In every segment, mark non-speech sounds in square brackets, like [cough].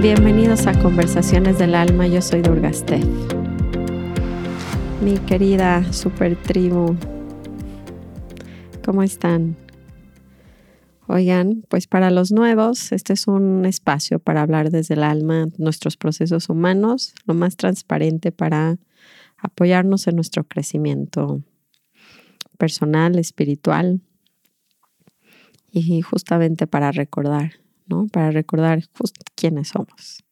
Bienvenidos a Conversaciones del Alma, yo soy Durgastev. Mi querida super tribu, ¿cómo están? Oigan, pues para los nuevos, este es un espacio para hablar desde el alma, nuestros procesos humanos, lo más transparente para apoyarnos en nuestro crecimiento personal, espiritual y justamente para recordar para recordar quiénes somos.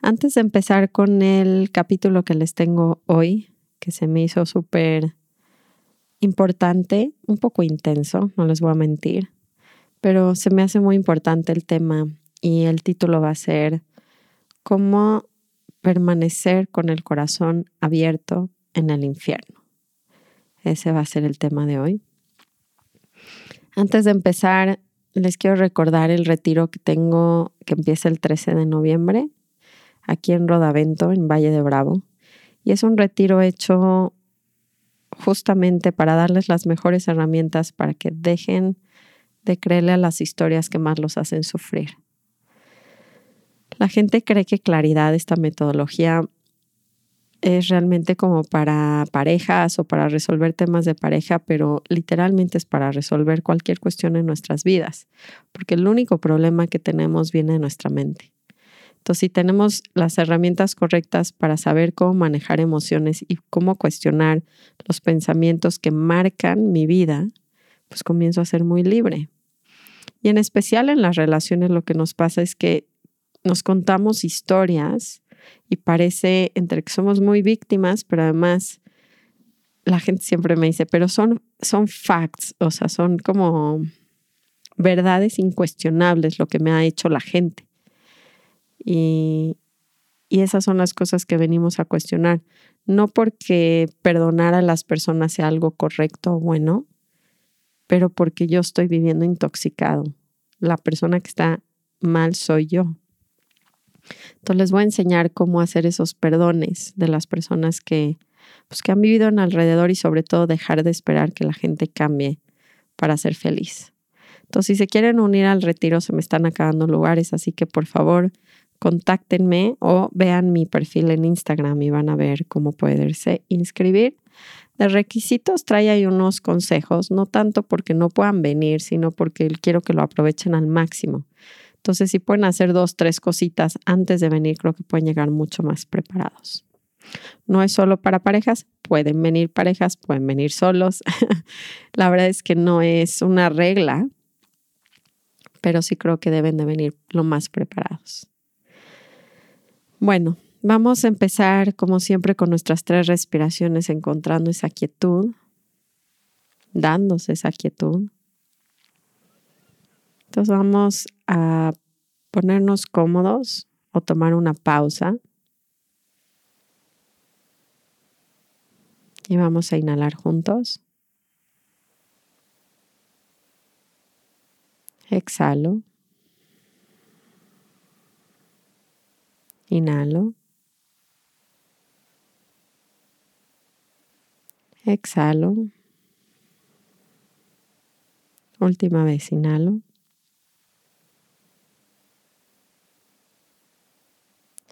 Antes de empezar con el capítulo que les tengo hoy, que se me hizo súper importante, un poco intenso, no les voy a mentir, pero se me hace muy importante el tema y el título va a ser cómo permanecer con el corazón abierto en el infierno. Ese va a ser el tema de hoy. Antes de empezar, les quiero recordar el retiro que tengo que empieza el 13 de noviembre aquí en Rodavento, en Valle de Bravo. Y es un retiro hecho justamente para darles las mejores herramientas para que dejen de creerle a las historias que más los hacen sufrir. La gente cree que claridad, esta metodología, es realmente como para parejas o para resolver temas de pareja, pero literalmente es para resolver cualquier cuestión en nuestras vidas, porque el único problema que tenemos viene de nuestra mente. Entonces, si tenemos las herramientas correctas para saber cómo manejar emociones y cómo cuestionar los pensamientos que marcan mi vida, pues comienzo a ser muy libre. Y en especial en las relaciones lo que nos pasa es que nos contamos historias y parece entre que somos muy víctimas, pero además la gente siempre me dice, pero son, son facts, o sea, son como verdades incuestionables lo que me ha hecho la gente. Y, y esas son las cosas que venimos a cuestionar. No porque perdonar a las personas sea algo correcto o bueno, pero porque yo estoy viviendo intoxicado. La persona que está mal soy yo. Entonces les voy a enseñar cómo hacer esos perdones de las personas que, pues, que han vivido en alrededor y sobre todo dejar de esperar que la gente cambie para ser feliz. Entonces, si se quieren unir al retiro, se me están acabando lugares, así que por favor contáctenme o vean mi perfil en Instagram y van a ver cómo poderse inscribir. De requisitos trae ahí unos consejos, no tanto porque no puedan venir, sino porque quiero que lo aprovechen al máximo. Entonces, si pueden hacer dos, tres cositas antes de venir, creo que pueden llegar mucho más preparados. No es solo para parejas, pueden venir parejas, pueden venir solos. [laughs] La verdad es que no es una regla, pero sí creo que deben de venir lo más preparados. Bueno, vamos a empezar como siempre con nuestras tres respiraciones, encontrando esa quietud, dándose esa quietud. Entonces vamos a ponernos cómodos o tomar una pausa. Y vamos a inhalar juntos. Exhalo. Inhalo. Exhalo. Última vez, inhalo.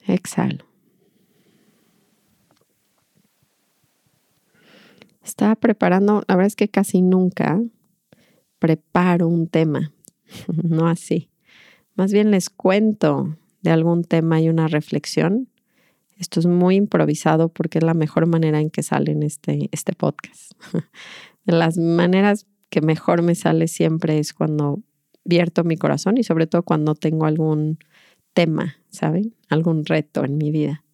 Exhalo. Estaba preparando, la verdad es que casi nunca preparo un tema, [laughs] no así. Más bien les cuento de algún tema y una reflexión. Esto es muy improvisado porque es la mejor manera en que sale este, este podcast. [laughs] De las maneras que mejor me sale siempre es cuando vierto mi corazón y sobre todo cuando tengo algún tema, ¿saben? Algún reto en mi vida.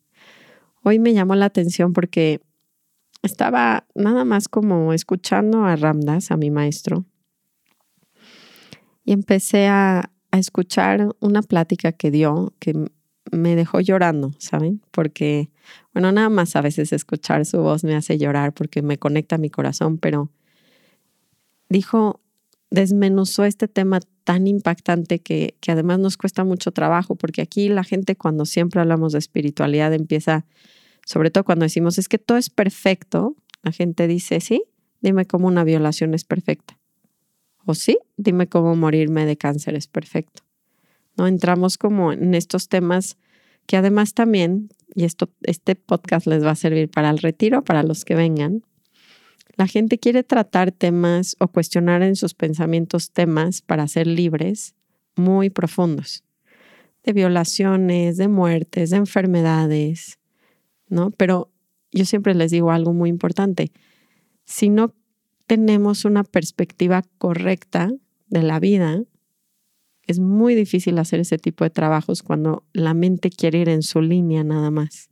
Hoy me llamó la atención porque estaba nada más como escuchando a Ramdas, a mi maestro, y empecé a, a escuchar una plática que dio que me dejó llorando, ¿saben? Porque, bueno, nada más a veces escuchar su voz me hace llorar porque me conecta a mi corazón, pero dijo, desmenuzó este tema tan impactante que, que además nos cuesta mucho trabajo, porque aquí la gente cuando siempre hablamos de espiritualidad empieza, sobre todo cuando decimos es que todo es perfecto, la gente dice, sí, dime cómo una violación es perfecta. O sí, dime cómo morirme de cáncer es perfecto. ¿No? Entramos como en estos temas que además también, y esto, este podcast les va a servir para el retiro, para los que vengan, la gente quiere tratar temas o cuestionar en sus pensamientos temas para ser libres muy profundos, de violaciones, de muertes, de enfermedades, ¿no? Pero yo siempre les digo algo muy importante. Si no tenemos una perspectiva correcta de la vida, es muy difícil hacer ese tipo de trabajos cuando la mente quiere ir en su línea nada más.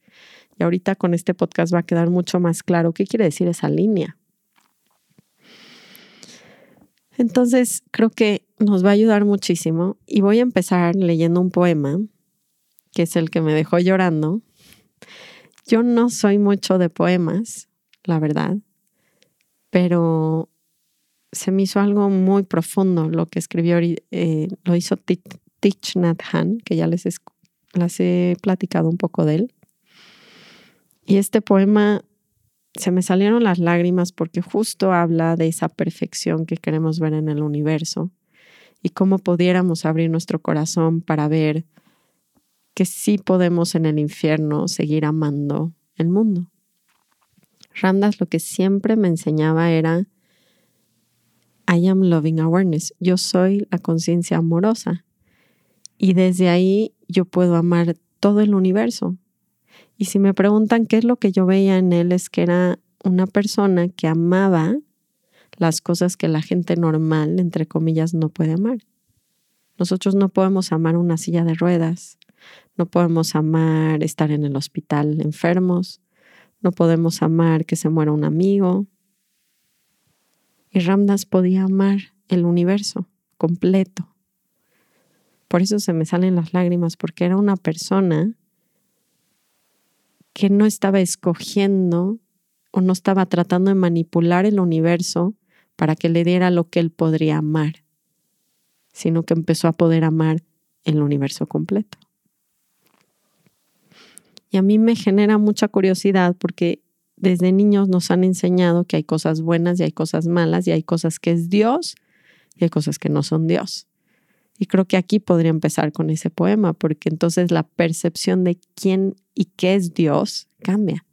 Y ahorita con este podcast va a quedar mucho más claro qué quiere decir esa línea. Entonces, creo que nos va a ayudar muchísimo y voy a empezar leyendo un poema, que es el que me dejó llorando. Yo no soy mucho de poemas, la verdad, pero se me hizo algo muy profundo lo que escribió, eh, lo hizo Tich Nhat Hanh, que ya les, he platicado un poco de él. Y este poema se me salieron las lágrimas porque justo habla de esa perfección que queremos ver en el universo y cómo pudiéramos abrir nuestro corazón para ver que sí podemos en el infierno seguir amando el mundo. Ramdas lo que siempre me enseñaba era I am loving awareness. Yo soy la conciencia amorosa. Y desde ahí yo puedo amar todo el universo. Y si me preguntan qué es lo que yo veía en él, es que era una persona que amaba las cosas que la gente normal, entre comillas, no puede amar. Nosotros no podemos amar una silla de ruedas, no podemos amar estar en el hospital enfermos, no podemos amar que se muera un amigo, y Ramdas podía amar el universo completo. Por eso se me salen las lágrimas, porque era una persona que no estaba escogiendo o no estaba tratando de manipular el universo para que le diera lo que él podría amar, sino que empezó a poder amar el universo completo. Y a mí me genera mucha curiosidad porque desde niños nos han enseñado que hay cosas buenas y hay cosas malas y hay cosas que es Dios y hay cosas que no son Dios. Y creo que aquí podría empezar con ese poema, porque entonces la percepción de quién y qué es Dios cambia.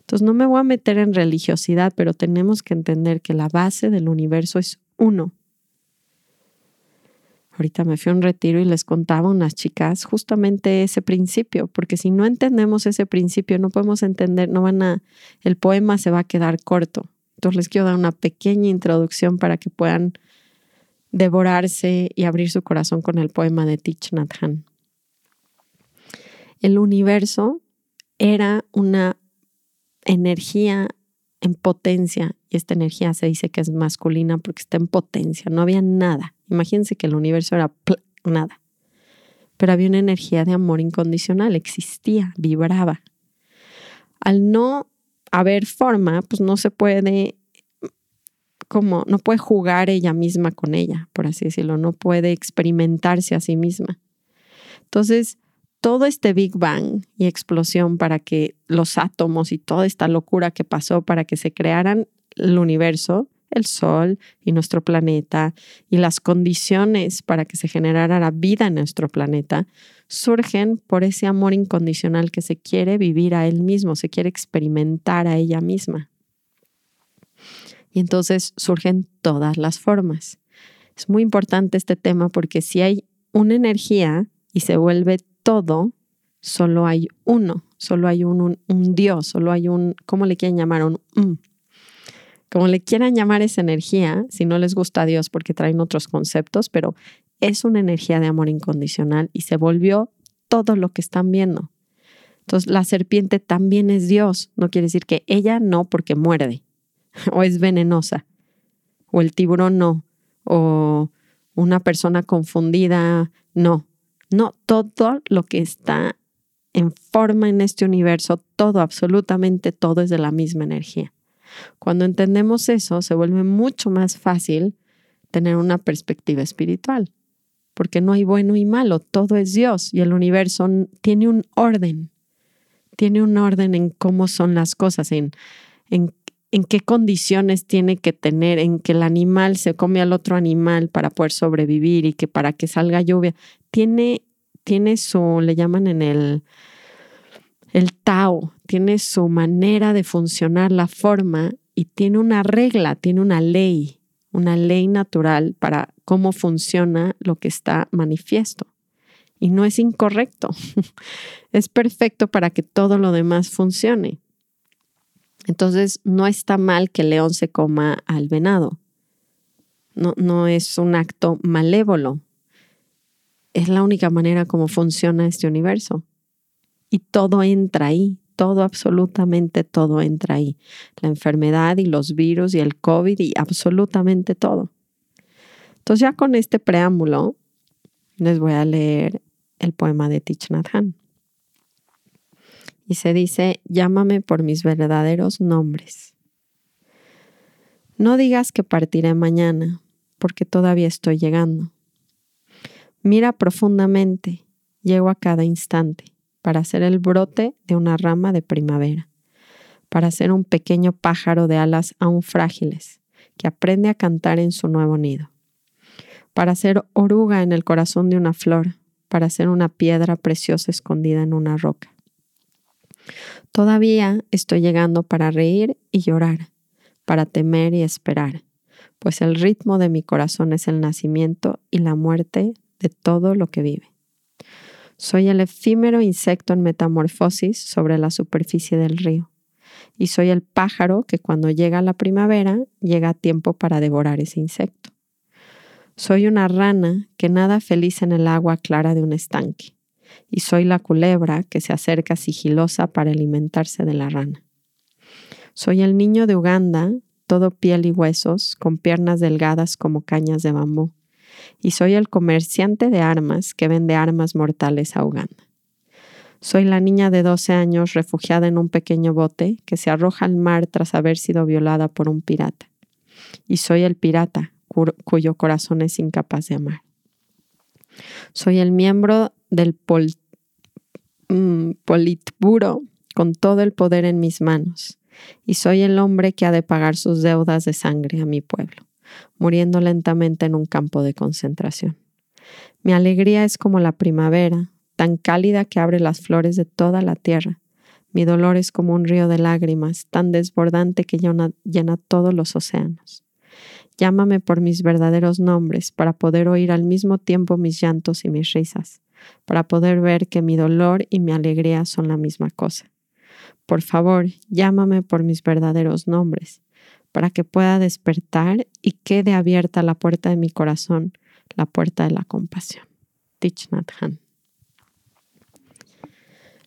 Entonces no me voy a meter en religiosidad, pero tenemos que entender que la base del universo es uno. Ahorita me fui a un retiro y les contaba a unas chicas justamente ese principio, porque si no entendemos ese principio, no podemos entender, no van a, el poema se va a quedar corto. Entonces les quiero dar una pequeña introducción para que puedan devorarse y abrir su corazón con el poema de Thich Nhat Hanh. El universo era una energía en potencia y esta energía se dice que es masculina porque está en potencia, no había nada. Imagínense que el universo era nada, pero había una energía de amor incondicional, existía, vibraba. Al no haber forma, pues no se puede como no puede jugar ella misma con ella, por así decirlo, no puede experimentarse a sí misma. Entonces, todo este Big Bang y explosión para que los átomos y toda esta locura que pasó para que se crearan el universo, el Sol y nuestro planeta y las condiciones para que se generara la vida en nuestro planeta, surgen por ese amor incondicional que se quiere vivir a él mismo, se quiere experimentar a ella misma. Y entonces surgen todas las formas. Es muy importante este tema porque si hay una energía y se vuelve todo, solo hay uno, solo hay un, Dios, solo hay un, ¿cómo le quieren llamar? Un, como le quieran llamar esa energía, si no les gusta a Dios porque traen otros conceptos, pero es una energía de amor incondicional y se volvió todo lo que están viendo. Entonces, la serpiente también es Dios, no quiere decir que ella no porque muerde [laughs] o es venenosa, o el tiburón no, o una persona confundida no, no, todo lo que está en forma en este universo, todo, absolutamente todo es de la misma energía. Cuando entendemos eso, se vuelve mucho más fácil tener una perspectiva espiritual, porque no hay bueno y malo, todo es Dios y el universo tiene un orden, tiene un orden en cómo son las cosas, en, en, en qué condiciones tiene que tener, en que el animal se come al otro animal para poder sobrevivir y que para que salga lluvia, tiene, tiene su, le llaman en el, el Tao, tiene su manera de funcionar, la forma, y tiene una regla, tiene una ley una ley natural para cómo funciona lo que está manifiesto. Y no es incorrecto, [laughs] es perfecto para que todo lo demás funcione. Entonces, no está mal que el león se coma al venado. No, no es un acto malévolo. Es la única manera como funciona este universo. Y todo entra ahí todo, absolutamente todo entra ahí. La enfermedad y los virus y el COVID y absolutamente todo. Entonces ya con este preámbulo les voy a leer el poema de Thich. Y se dice, llámame por mis verdaderos nombres. No digas que partiré mañana, porque todavía estoy llegando. Mira profundamente, llego a cada instante para ser el brote de una rama de primavera, para ser un pequeño pájaro de alas aún frágiles que aprende a cantar en su nuevo nido, para ser oruga en el corazón de una flor, para ser una piedra preciosa escondida en una roca. Todavía estoy llegando para reír y llorar, para temer y esperar, pues el ritmo de mi corazón es el nacimiento y la muerte de todo lo que vive. Soy el efímero insecto en metamorfosis sobre la superficie del río. Y soy el pájaro que cuando llega la primavera llega a tiempo para devorar ese insecto. Soy una rana que nada feliz en el agua clara de un estanque. Y soy la culebra que se acerca sigilosa para alimentarse de la rana. Soy el niño de Uganda, todo piel y huesos, con piernas delgadas como cañas de bambú y soy el comerciante de armas que vende armas mortales a Uganda. Soy la niña de 12 años refugiada en un pequeño bote que se arroja al mar tras haber sido violada por un pirata. Y soy el pirata cuyo corazón es incapaz de amar. Soy el miembro del mm, Politburo con todo el poder en mis manos. Y soy el hombre que ha de pagar sus deudas de sangre a mi pueblo muriendo lentamente en un campo de concentración. Mi alegría es como la primavera, tan cálida que abre las flores de toda la tierra. Mi dolor es como un río de lágrimas, tan desbordante que llena, todos los océanos. Llámame por mis verdaderos nombres para poder oír al mismo tiempo mis llantos y mis risas, para poder ver que mi dolor y mi alegría son la misma cosa. Por favor, llámame por mis verdaderos nombres, para que pueda despertar y quede abierta la puerta de mi corazón, la puerta de la compasión. Thich Nhat Hanh.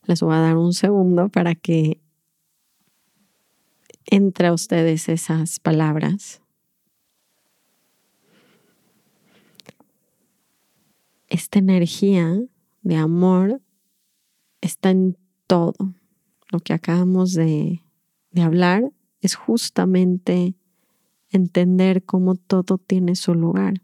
Les voy a dar un segundo para que entre a ustedes esas palabras. Esta energía de amor está en todo lo que acabamos de, de hablar es justamente entender cómo todo tiene su lugar.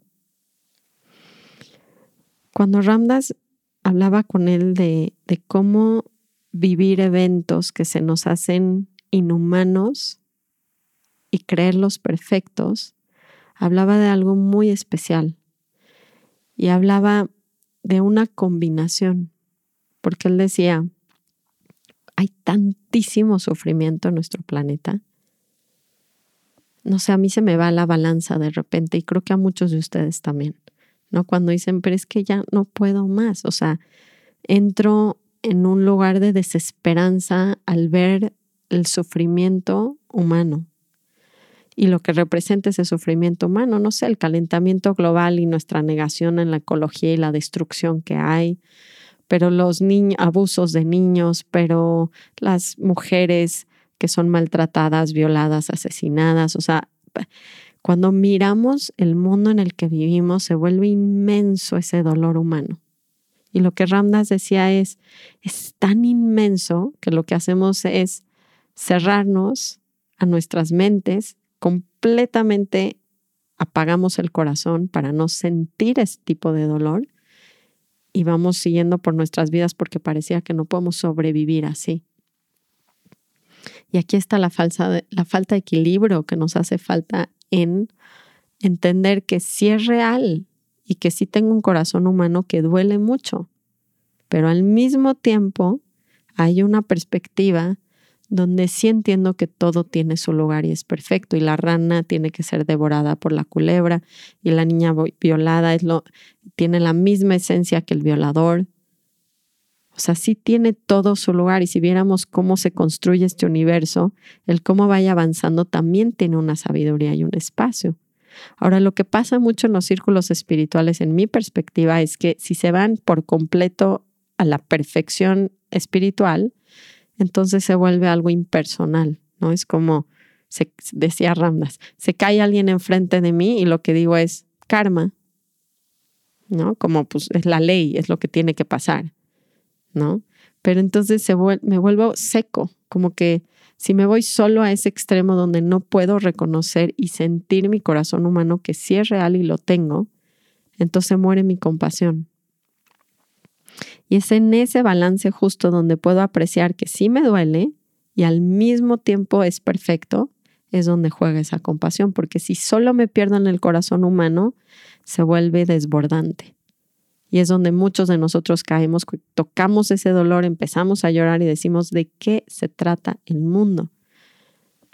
Cuando Ramdas hablaba con él de, de cómo vivir eventos que se nos hacen inhumanos y creerlos perfectos, hablaba de algo muy especial y hablaba de una combinación, porque él decía, hay tantísimo sufrimiento en nuestro planeta no sé, a mí se me va la balanza de repente y creo que a muchos de ustedes también, ¿no? Cuando dicen, pero es que ya no puedo más, o sea, entro en un lugar de desesperanza al ver el sufrimiento humano y lo que representa ese sufrimiento humano, no sé, el calentamiento global y nuestra negación en la ecología y la destrucción que hay, pero los abusos de niños, pero las mujeres que son maltratadas, violadas, asesinadas. O sea, cuando miramos el mundo en el que vivimos, se vuelve inmenso ese dolor humano. Y lo que Ramdas decía es, es tan inmenso que lo que hacemos es cerrarnos a nuestras mentes completamente apagamos el corazón para no sentir ese tipo de dolor y vamos siguiendo por nuestras vidas porque parecía que no podemos sobrevivir así. Y aquí está la, falsa, la falta de equilibrio que nos hace falta en entender que sí es real y que sí tengo un corazón humano que duele mucho, pero al mismo tiempo hay una perspectiva donde sí entiendo que todo tiene su lugar y es perfecto y la rana tiene que ser devorada por la culebra y la niña violada tiene la misma esencia que el violador. Sea, sí tiene todo su lugar y si viéramos cómo se construye este universo, el cómo vaya avanzando también tiene una sabiduría y un espacio. Ahora, lo que pasa mucho en los círculos espirituales, en mi perspectiva, es que si se van por completo a la perfección espiritual, entonces se vuelve algo impersonal, ¿no? Es como, se, decía Ramdas, se cae alguien enfrente de mí y lo que digo es karma, ¿no? Como pues es la ley, es lo que tiene que pasar, ¿no? Pero entonces se me vuelvo seco, como que si me voy solo a ese extremo donde no puedo reconocer y sentir mi corazón humano que sí es real y lo tengo, entonces muere mi compasión. Y es en ese balance justo donde puedo apreciar que sí me duele y al mismo tiempo es perfecto, es donde juega esa compasión, porque si solo me pierdo en el corazón humano, se vuelve desbordante. Y es donde muchos de nosotros caemos, tocamos ese dolor, empezamos a llorar y decimos, ¿de qué se trata el mundo?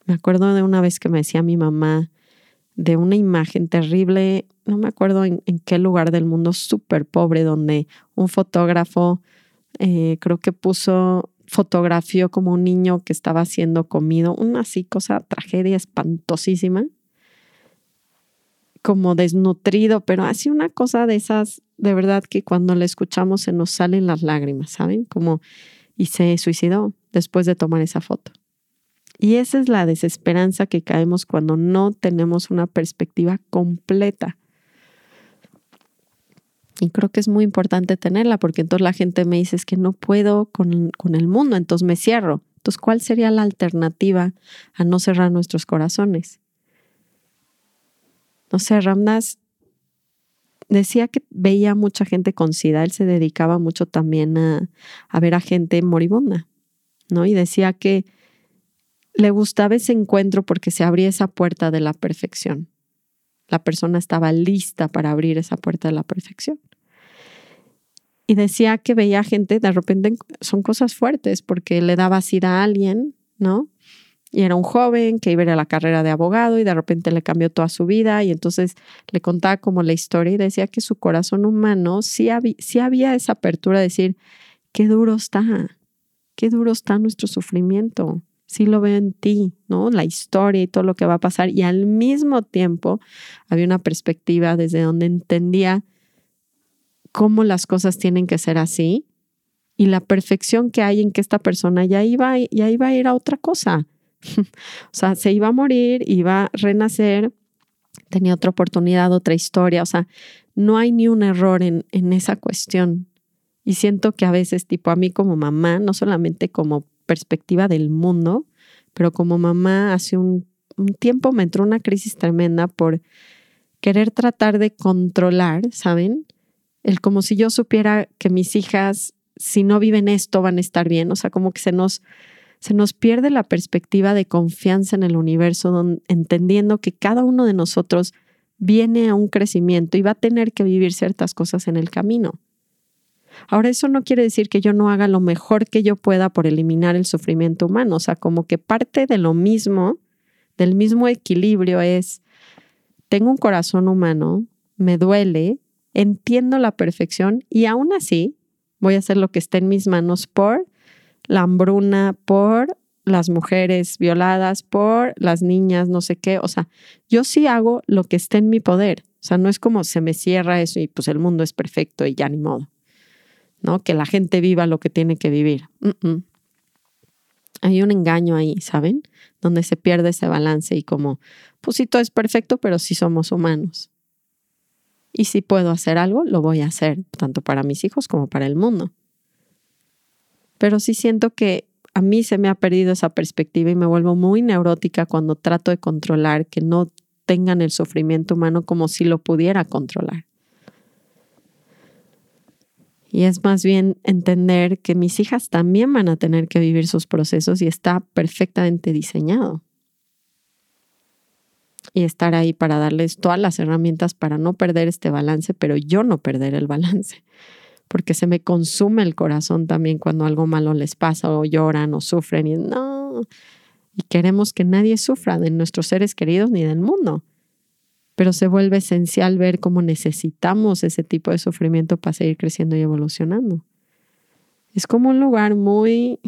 Me acuerdo de una vez que me decía mi mamá de una imagen terrible, no me acuerdo en, qué lugar del mundo súper pobre, donde un fotógrafo eh, creo que puso, fotografió como un niño que estaba siendo comido, una así cosa, tragedia espantosísima como desnutrido, pero así una cosa de esas, de verdad que cuando la escuchamos se nos salen las lágrimas, ¿saben? Como, y se suicidó después de tomar esa foto. Y esa es la desesperanza que caemos cuando no tenemos una perspectiva completa. Y creo que es muy importante tenerla porque entonces la gente me dice es que no puedo con, con el mundo, entonces me cierro. Entonces, ¿cuál sería la alternativa a no cerrar nuestros corazones? no sé, Ramdas decía que veía mucha gente con SIDA, él se dedicaba mucho también a, a, ver a gente moribunda, ¿no? Y decía que le gustaba ese encuentro porque se abría esa puerta de la perfección. La persona estaba lista para abrir esa puerta de la perfección. Y decía que veía gente, de repente son cosas fuertes porque le daba SIDA a alguien, ¿no? Y era un joven que iba a ir a la carrera de abogado y de repente le cambió toda su vida y entonces le contaba como la historia y decía que su corazón humano sí, había, había esa apertura de decir, qué duro está, qué duro está nuestro sufrimiento, sí lo veo en ti, ¿no? La historia y todo lo que va a pasar y al mismo tiempo había una perspectiva desde donde entendía cómo las cosas tienen que ser así y la perfección que hay en que esta persona ya iba, ya iba a ir a otra cosa [laughs] o sea, se iba a morir, iba a renacer, tenía otra oportunidad, otra historia. O sea, no hay ni un error en, en esa cuestión. Y siento que a veces, tipo a mí como mamá, no solamente como perspectiva del mundo, pero como mamá hace un, un tiempo me entró una crisis tremenda por querer tratar de controlar, ¿saben? El como si yo supiera que mis hijas, si no viven esto, van a estar bien. O sea, como que se nos se nos pierde la perspectiva de confianza en el universo, entendiendo que cada uno de nosotros viene a un crecimiento y va a tener que vivir ciertas cosas en el camino. Ahora, eso no quiere decir que yo no haga lo mejor que yo pueda por eliminar el sufrimiento humano, o sea, como que parte de lo mismo, del mismo equilibrio es, tengo un corazón humano, me duele, entiendo la perfección y aún así voy a hacer lo que esté en mis manos por la hambruna, por las mujeres violadas, por las niñas, no sé qué. O sea, yo sí hago lo que esté en mi poder. O sea, no es como se me cierra eso y pues el mundo es perfecto y ya ni modo. ¿No? Que la gente viva lo que tiene que vivir. Hay un engaño ahí, ¿saben? Donde se pierde ese balance y como, pues sí, todo es perfecto, pero sí somos humanos. Y si puedo hacer algo, lo voy a hacer, tanto para mis hijos como para el mundo pero sí siento que a mí se me ha perdido esa perspectiva y me vuelvo muy neurótica cuando trato de controlar que no sostengan el sufrimiento humano como si lo pudiera controlar. Y es más bien entender que mis hijas también van a tener que vivir sus procesos y está perfectamente diseñado. Y estar ahí para darles todas las herramientas para no perder este balance, pero yo no perder el balance. Porque se me consume el corazón también cuando algo malo les pasa o lloran o sufren y no. Y queremos que nadie sufra de nuestros seres queridos ni del mundo pero se vuelve esencial ver cómo necesitamos ese tipo de sufrimiento para seguir creciendo y evolucionando. Es como un lugar muy,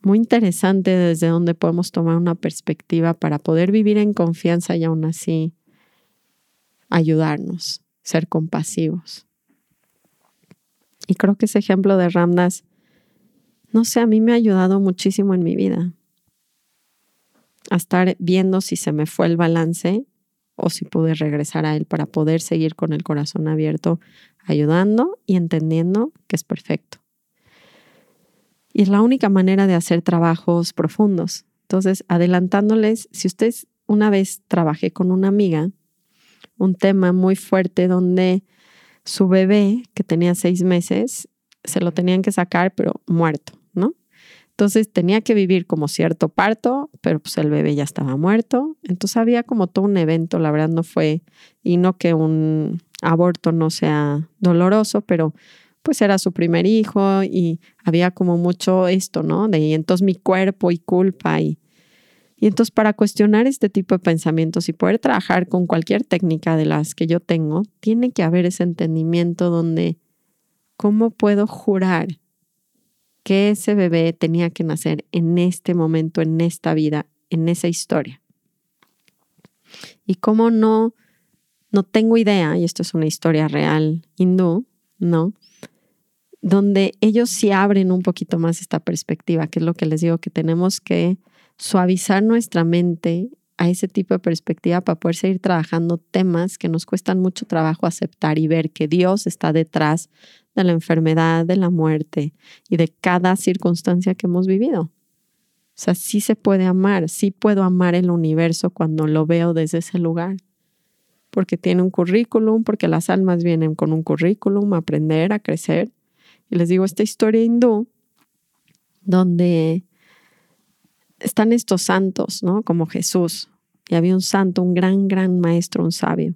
muy interesante desde donde podemos tomar una perspectiva para poder vivir en confianza y aún así ayudarnos, ser compasivos. Y creo que ese ejemplo de Ramdas, no sé, a mí me ha ayudado muchísimo en mi vida a estar viendo si se me fue el balance o si pude regresar a él para poder seguir con el corazón abierto, ayudando y entendiendo que es perfecto. Y es la única manera de hacer trabajos profundos. Entonces, adelantándoles, si ustedes una vez trabajé con una amiga, un tema muy fuerte donde su bebé, que tenía seis meses, se lo tenían que sacar, pero muerto, ¿no? Entonces tenía que vivir como cierto parto, pero pues el bebé ya estaba muerto. Entonces había como todo un evento, la verdad no fue, y no que un aborto no sea doloroso, pero pues era su primer hijo y había como mucho esto, ¿no? De y entonces mi cuerpo y culpa y, y entonces para cuestionar este tipo de pensamientos y poder trabajar con cualquier técnica de las que yo tengo, tiene que haber ese entendimiento donde, ¿cómo puedo jurar que ese bebé tenía que nacer en este momento, en esta vida, en esa historia. Y cómo no, no tengo idea, y esto es una historia real hindú, ¿no? Donde ellos sí abren un poquito más esta perspectiva, que es lo que les digo, que tenemos que suavizar nuestra mente a ese tipo de perspectiva para poder seguir trabajando temas que nos cuestan mucho trabajo aceptar y ver que Dios está detrás de la enfermedad, de la muerte y de cada circunstancia que hemos vivido. O sea, sí se puede amar, sí puedo amar el universo cuando lo veo desde ese lugar, porque tiene un currículum, porque las almas vienen con un currículum a aprender, a crecer. Y les digo, esta historia hindú, donde están estos santos, ¿no? Como Jesús. Y había un santo, un gran, gran maestro, un sabio,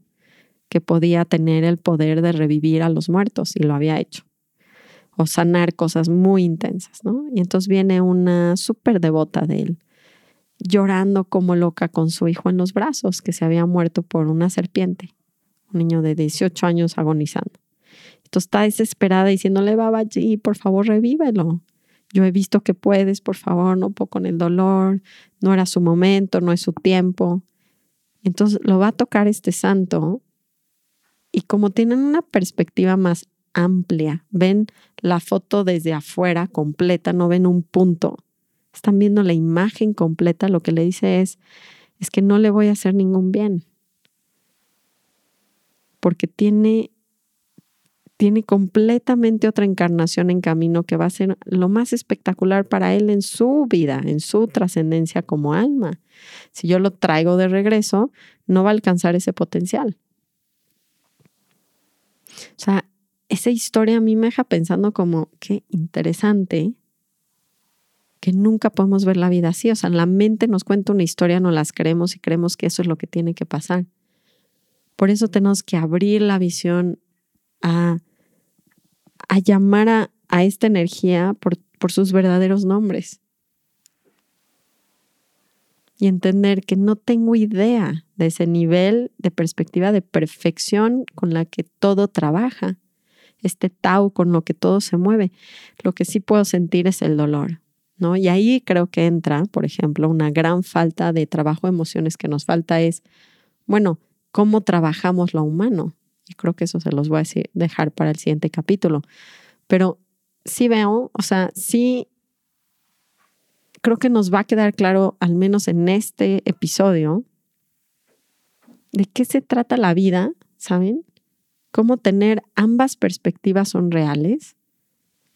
que podía tener el poder de revivir a los muertos y lo había hecho. O sanar cosas muy intensas, ¿no? Y entonces viene una súper devota de él, llorando como loca con su hijo en los brazos, que se había muerto por una serpiente, un niño de 18 años agonizando. Entonces está desesperada diciéndole, allí, por favor, revívelo. Yo he visto que puedes, por favor, no con el dolor, no era su momento, no es su tiempo. Entonces lo va a tocar este santo y como tienen una perspectiva más amplia, ven la foto desde afuera completa, no ven un punto, están viendo la imagen completa, lo que le dice es, es que no le voy a hacer ningún bien, porque tiene, tiene completamente otra encarnación en camino que va a ser lo más espectacular para él en su vida, en su trascendencia como alma. Si yo lo traigo de regreso, no va a alcanzar ese potencial. O sea, esa historia a mí me deja pensando como, qué interesante que nunca podemos ver la vida así. O sea, la mente nos cuenta una historia, no las creemos y creemos que eso es lo que tiene que pasar. Por eso tenemos que abrir la visión a, a llamar a, a, esta energía por, por sus verdaderos nombres. Y entender que no tengo idea de ese nivel de perspectiva de perfección con la que todo trabaja, este Tao con lo que todo se mueve. Lo que sí puedo sentir es el dolor, ¿no? Y ahí creo que entra, por ejemplo, una gran falta de trabajo de emociones que nos falta es, bueno, ¿cómo trabajamos lo humano? Creo que eso se los voy a dejar para el siguiente capítulo. Pero sí veo, o sea, sí creo que nos va a quedar claro, al menos en este episodio, de qué se trata la vida, ¿saben? Cómo tener ambas perspectivas son reales,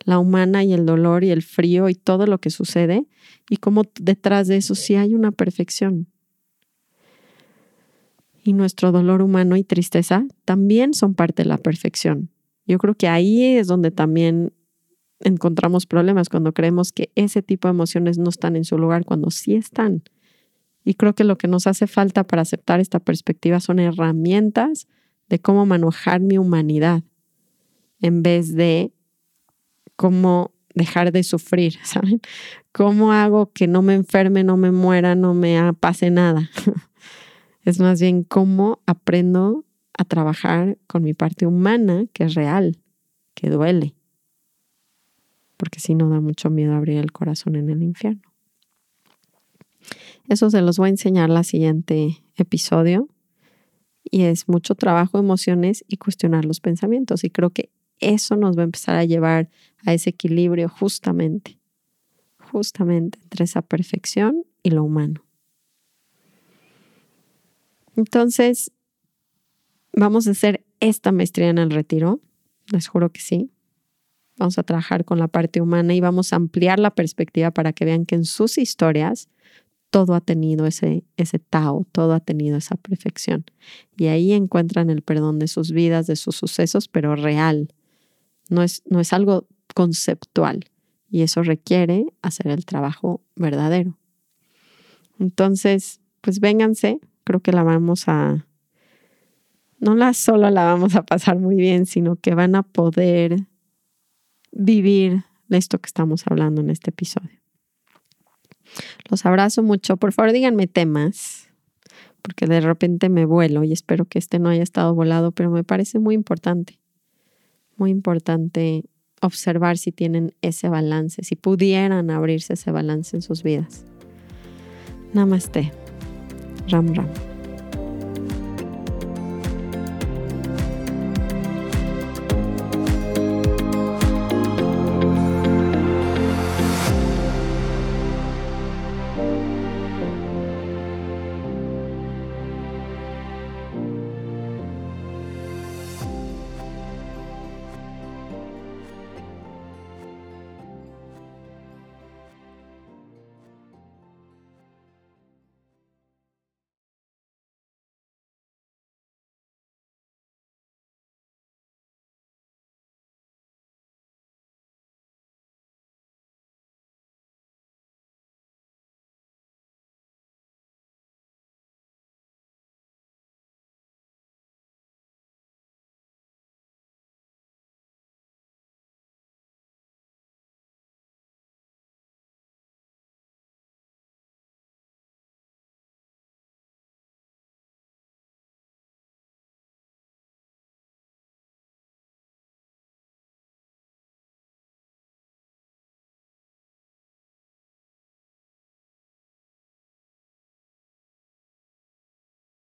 la humana y el dolor y el frío y todo lo que sucede, y cómo detrás de eso sí hay una perfección. Y nuestro dolor humano y tristeza también son parte de la perfección. Yo creo que ahí es donde también encontramos problemas, cuando creemos que ese tipo de emociones no están en su lugar, cuando sí están. Y creo que lo que nos hace falta para aceptar esta perspectiva son herramientas de cómo manejar mi humanidad en vez de cómo dejar de sufrir, [laughs] ¿saben? ¿Cómo hago que no me enferme, no me muera, no me pase nada? [laughs] Es más bien cómo aprendo a trabajar con mi parte humana, que es real, que duele. Porque si no da mucho miedo abrir el corazón en el infierno. Eso se los voy a enseñar la siguiente episodio. Y es mucho trabajo, emociones y cuestionar los pensamientos. Y creo que eso nos va a empezar a llevar a ese equilibrio justamente, justamente entre esa perfección y lo humano. Entonces, vamos a hacer esta maestría en el retiro, les juro que sí. Vamos a trabajar con la parte humana y vamos a ampliar la perspectiva para que vean que en sus historias todo ha tenido ese, ese Tao, todo ha tenido esa perfección. Y ahí encuentran el perdón de sus vidas, de sus sucesos, pero real. No es, no es algo conceptual. Y eso requiere hacer el trabajo verdadero. Entonces, pues vénganse, creo que la vamos a, no la solo la vamos a pasar muy bien, sino que van a poder vivir esto que estamos hablando en este episodio. Los abrazo mucho. Por favor, díganme temas, porque de repente me vuelo y espero que este no haya estado volado, pero me parece muy importante, muy importante observar si tienen ese balance, si pudieran abrirse ese balance en sus vidas. Namaste. Ram Ram.